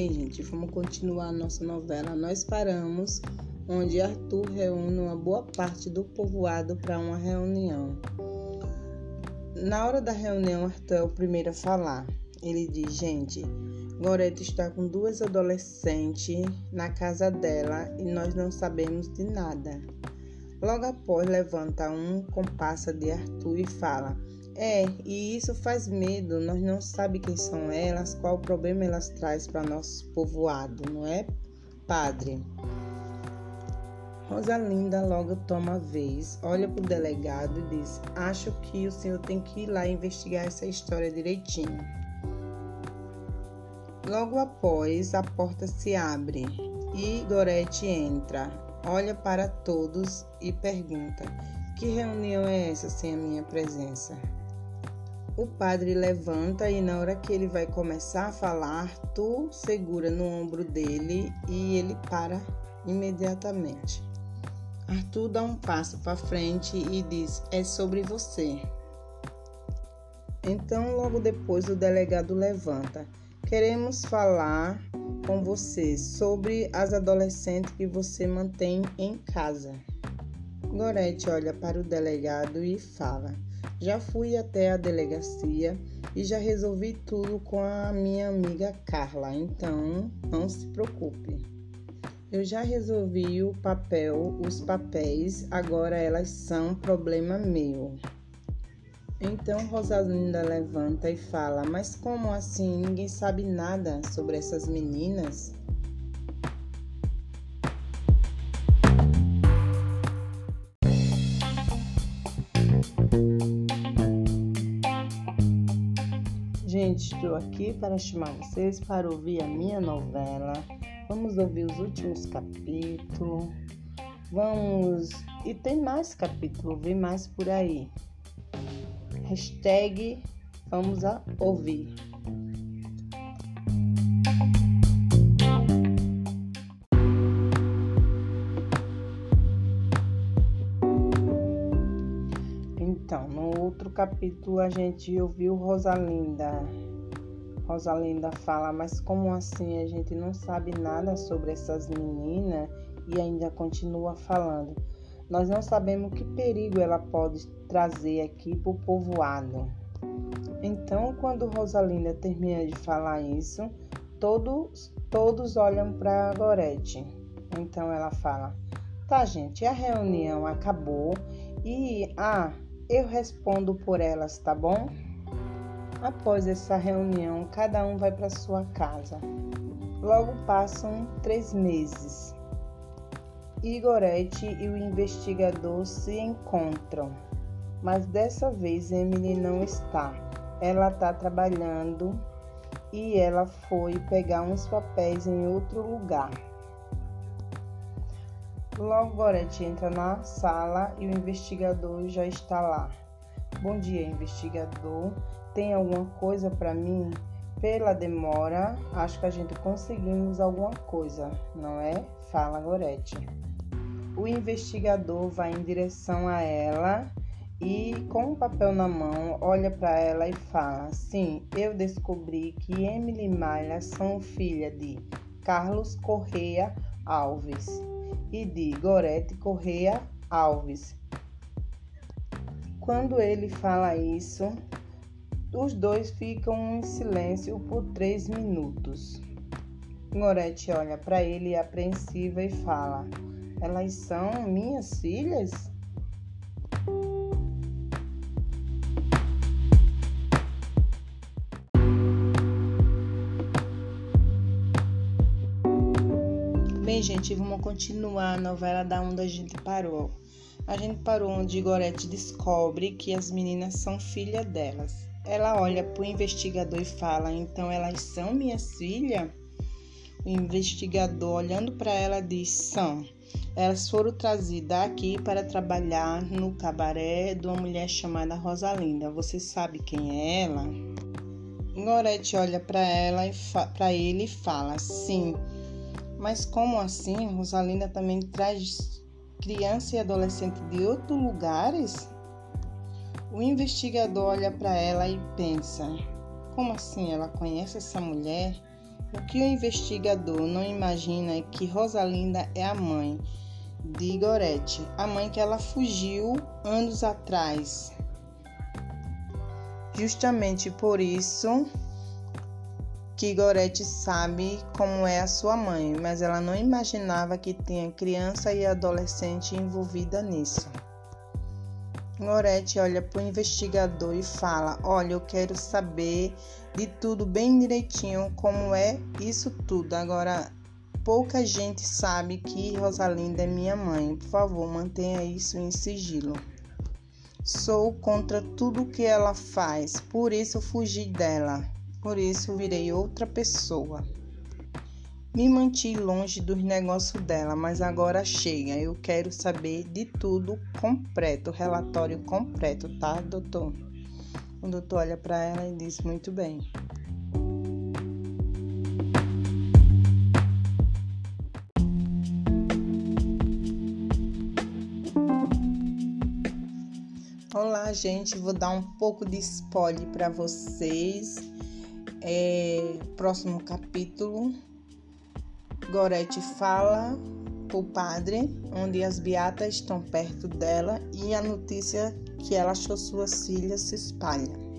Bem, gente, vamos continuar a nossa novela. Nós paramos onde Arthur reúne uma boa parte do povoado para uma reunião. Na hora da reunião, Arthur é o primeiro a falar. Ele diz: Gente, Gorete está com duas adolescentes na casa dela e nós não sabemos de nada. Logo após, levanta um compassa de Arthur e fala: É, e isso faz medo, nós não sabemos quem são elas, qual problema elas trazem para nosso povoado, não é, padre? Rosalinda logo toma a vez, olha para o delegado e diz: Acho que o senhor tem que ir lá investigar essa história direitinho. Logo após, a porta se abre e Gorete entra, olha para todos e pergunta: Que reunião é essa sem a minha presença? O padre levanta e, na hora que ele vai começar a falar, tu segura no ombro dele e ele para imediatamente. Arthur dá um passo para frente e diz: É sobre você. Então, logo depois, o delegado levanta. Queremos falar com você sobre as adolescentes que você mantém em casa. Gorete olha para o delegado e fala: Já fui até a delegacia e já resolvi tudo com a minha amiga Carla, então não se preocupe. Eu já resolvi o papel, os papéis, agora elas são problema meu. Então Rosalinda levanta e fala: Mas como assim? Ninguém sabe nada sobre essas meninas? Estou aqui para chamar vocês para ouvir a minha novela Vamos ouvir os últimos capítulos. Vamos. E tem mais capítulo, vem mais por aí. Hashtag vamos a ouvir. Então, no outro capítulo a gente ouviu Rosalinda Rosalinda fala, mas como assim a gente não sabe nada sobre essas meninas e ainda continua falando. Nós não sabemos que perigo ela pode trazer aqui para o povoado. Então, quando Rosalinda termina de falar isso, todos, todos olham para Gorete. Então ela fala: Tá, gente, a reunião acabou e ah, eu respondo por elas, tá bom? Após essa reunião, cada um vai para sua casa. Logo passam três meses. Igorete e o investigador se encontram, mas dessa vez Emily não está. Ela está trabalhando e ela foi pegar uns papéis em outro lugar. Logo Gorete entra na sala e o investigador já está lá. Bom dia, investigador. Tem alguma coisa para mim? Pela demora, acho que a gente conseguimos alguma coisa, não é? Fala Gorete. O investigador vai em direção a ela e, com o papel na mão, olha para ela e fala: Sim, eu descobri que Emily Malha são filha de Carlos Correia Alves e de Gorete Correia Alves. Quando ele fala isso, os dois ficam em silêncio por três minutos. Gorete olha para ele apreensiva e fala: Elas são minhas filhas? Bem, gente, vamos continuar a novela da onde a gente parou. A gente parou onde Gorete descobre que as meninas são filhas delas. Ela olha para o investigador e fala: Então elas são minhas filhas? O investigador, olhando para ela, diz: São. Elas foram trazidas aqui para trabalhar no cabaré de uma mulher chamada Rosalinda. Você sabe quem é ela? Gorete olha para ela e para ele e fala: Sim. Mas como assim? Rosalinda também traz criança e adolescente de outros lugares? O investigador olha para ela e pensa: como assim ela conhece essa mulher? O que o investigador não imagina é que Rosalinda é a mãe de Gorete, a mãe que ela fugiu anos atrás. Justamente por isso que Gorete sabe como é a sua mãe, mas ela não imaginava que tinha criança e adolescente envolvida nisso. Gorete olha para o investigador e fala: Olha, eu quero saber de tudo bem direitinho como é isso tudo. Agora, pouca gente sabe que Rosalinda é minha mãe. Por favor, mantenha isso em sigilo. Sou contra tudo que ela faz, por isso fugi dela. Por isso virei outra pessoa. Me mantive longe dos negócios dela, mas agora chega. Eu quero saber de tudo completo, relatório completo, tá, doutor? O doutor olha para ela e diz: Muito bem. Olá, gente. Vou dar um pouco de spoiler para vocês. É, próximo capítulo. Gorete fala o padre, onde as beatas estão perto dela e a notícia que ela achou suas filhas se espalha.